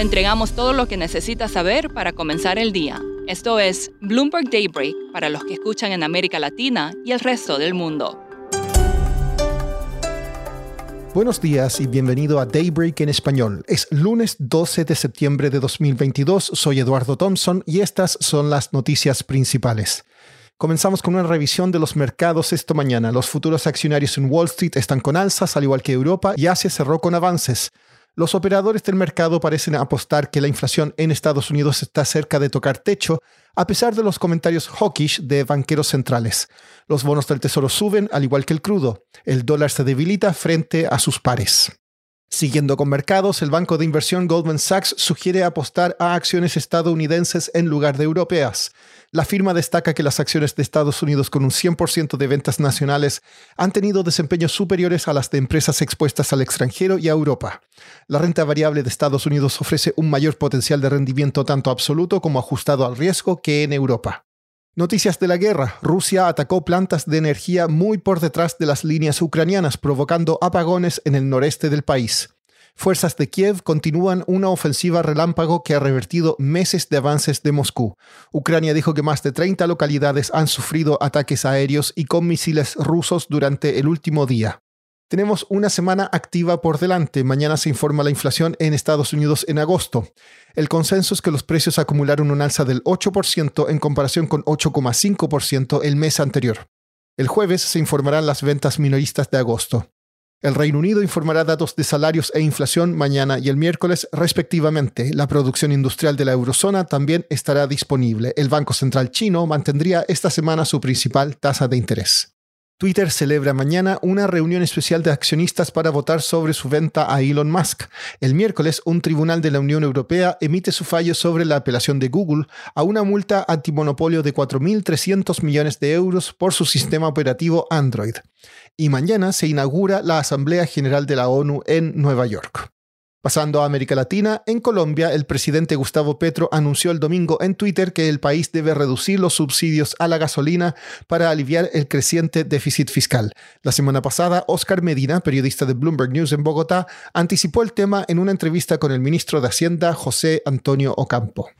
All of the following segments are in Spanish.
Le entregamos todo lo que necesita saber para comenzar el día. Esto es Bloomberg Daybreak para los que escuchan en América Latina y el resto del mundo. Buenos días y bienvenido a Daybreak en español. Es lunes 12 de septiembre de 2022. Soy Eduardo Thompson y estas son las noticias principales. Comenzamos con una revisión de los mercados esta mañana. Los futuros accionarios en Wall Street están con alzas, al igual que Europa, y Asia cerró con avances. Los operadores del mercado parecen apostar que la inflación en Estados Unidos está cerca de tocar techo, a pesar de los comentarios hawkish de banqueros centrales. Los bonos del tesoro suben, al igual que el crudo. El dólar se debilita frente a sus pares. Siguiendo con mercados, el banco de inversión Goldman Sachs sugiere apostar a acciones estadounidenses en lugar de europeas. La firma destaca que las acciones de Estados Unidos con un 100% de ventas nacionales han tenido desempeños superiores a las de empresas expuestas al extranjero y a Europa. La renta variable de Estados Unidos ofrece un mayor potencial de rendimiento tanto absoluto como ajustado al riesgo que en Europa. Noticias de la guerra. Rusia atacó plantas de energía muy por detrás de las líneas ucranianas, provocando apagones en el noreste del país. Fuerzas de Kiev continúan una ofensiva relámpago que ha revertido meses de avances de Moscú. Ucrania dijo que más de 30 localidades han sufrido ataques aéreos y con misiles rusos durante el último día. Tenemos una semana activa por delante. Mañana se informa la inflación en Estados Unidos en agosto. El consenso es que los precios acumularon un alza del 8% en comparación con 8,5% el mes anterior. El jueves se informarán las ventas minoristas de agosto. El Reino Unido informará datos de salarios e inflación mañana y el miércoles respectivamente. La producción industrial de la eurozona también estará disponible. El Banco Central chino mantendría esta semana su principal tasa de interés. Twitter celebra mañana una reunión especial de accionistas para votar sobre su venta a Elon Musk. El miércoles, un tribunal de la Unión Europea emite su fallo sobre la apelación de Google a una multa antimonopolio de 4.300 millones de euros por su sistema operativo Android. Y mañana se inaugura la Asamblea General de la ONU en Nueva York. Pasando a América Latina, en Colombia, el presidente Gustavo Petro anunció el domingo en Twitter que el país debe reducir los subsidios a la gasolina para aliviar el creciente déficit fiscal. La semana pasada, Oscar Medina, periodista de Bloomberg News en Bogotá, anticipó el tema en una entrevista con el ministro de Hacienda, José Antonio Ocampo.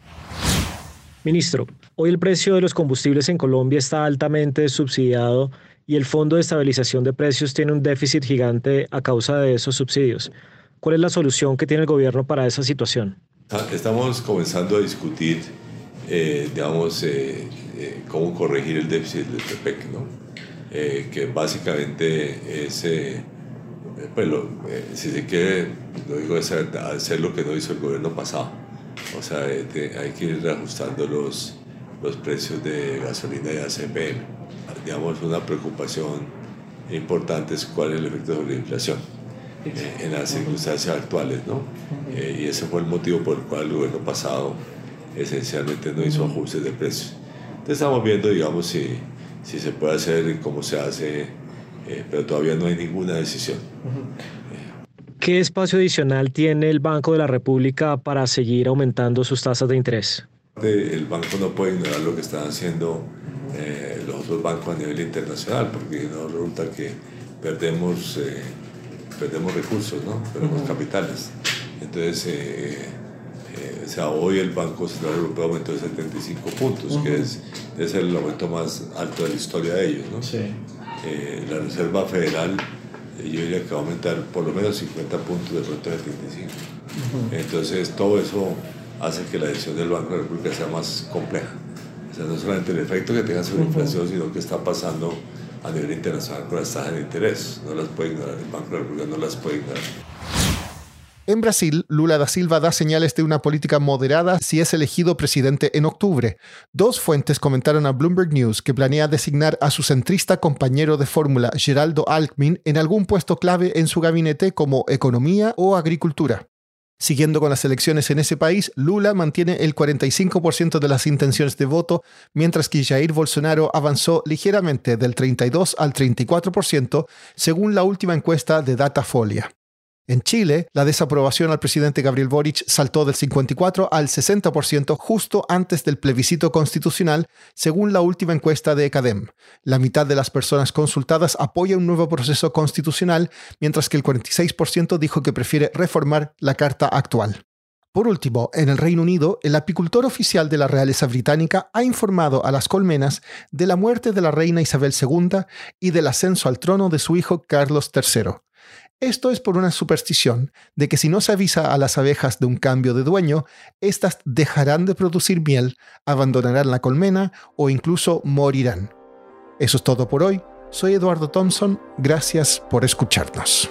Ministro, hoy el precio de los combustibles en Colombia está altamente subsidiado y el Fondo de Estabilización de Precios tiene un déficit gigante a causa de esos subsidios. ¿Cuál es la solución que tiene el gobierno para esa situación? Ah, estamos comenzando a discutir, eh, digamos, eh, eh, cómo corregir el déficit del PEPEC, ¿no? que básicamente es, pues si se quiere, lo digo, es hacer lo que no hizo el gobierno pasado. O sea, hay que ir reajustando los, los precios de gasolina y ACPM. Digamos, una preocupación importante es cuál es el efecto sobre la inflación en las circunstancias actuales, ¿no? Eh, y ese fue el motivo por el cual el gobierno pasado esencialmente no hizo ajustes de precios. Entonces estamos viendo, digamos, si, si se puede hacer cómo se hace, eh, pero todavía no hay ninguna decisión. ¿Qué espacio adicional tiene el Banco de la República para seguir aumentando sus tasas de interés? El banco no puede ignorar lo que están haciendo eh, los otros bancos a nivel internacional, porque no resulta que perdemos perdemos recursos, ¿no? perdemos capitales. Entonces, eh, eh, o sea, hoy el Banco Central Europeo aumentó 75 puntos, que es, es, el aumento más alto de la historia de ellos. ¿no? Sí. Eh, la Reserva Federal, yo diría que va a aumentar por lo menos 50 puntos de pronto 75. Entonces, todo eso hace que la decisión del Banco de la República sea más compleja. O sea, no solamente el efecto que tenga sobre la inflación, sino que está pasando a nivel internacional con las tasas de interés. No las puede ignorar, el Banco de la República no las puede ignorar. En Brasil, Lula da Silva da señales de una política moderada si es elegido presidente en octubre. Dos fuentes comentaron a Bloomberg News que planea designar a su centrista compañero de fórmula, Geraldo Alckmin, en algún puesto clave en su gabinete como economía o agricultura. Siguiendo con las elecciones en ese país, Lula mantiene el 45% de las intenciones de voto, mientras que Jair Bolsonaro avanzó ligeramente del 32 al 34%, según la última encuesta de Datafolia. En Chile, la desaprobación al presidente Gabriel Boric saltó del 54 al 60% justo antes del plebiscito constitucional, según la última encuesta de ECADEM. La mitad de las personas consultadas apoya un nuevo proceso constitucional, mientras que el 46% dijo que prefiere reformar la Carta actual. Por último, en el Reino Unido, el apicultor oficial de la realeza británica ha informado a las colmenas de la muerte de la reina Isabel II y del ascenso al trono de su hijo Carlos III. Esto es por una superstición de que si no se avisa a las abejas de un cambio de dueño, éstas dejarán de producir miel, abandonarán la colmena o incluso morirán. Eso es todo por hoy. Soy Eduardo Thompson. Gracias por escucharnos.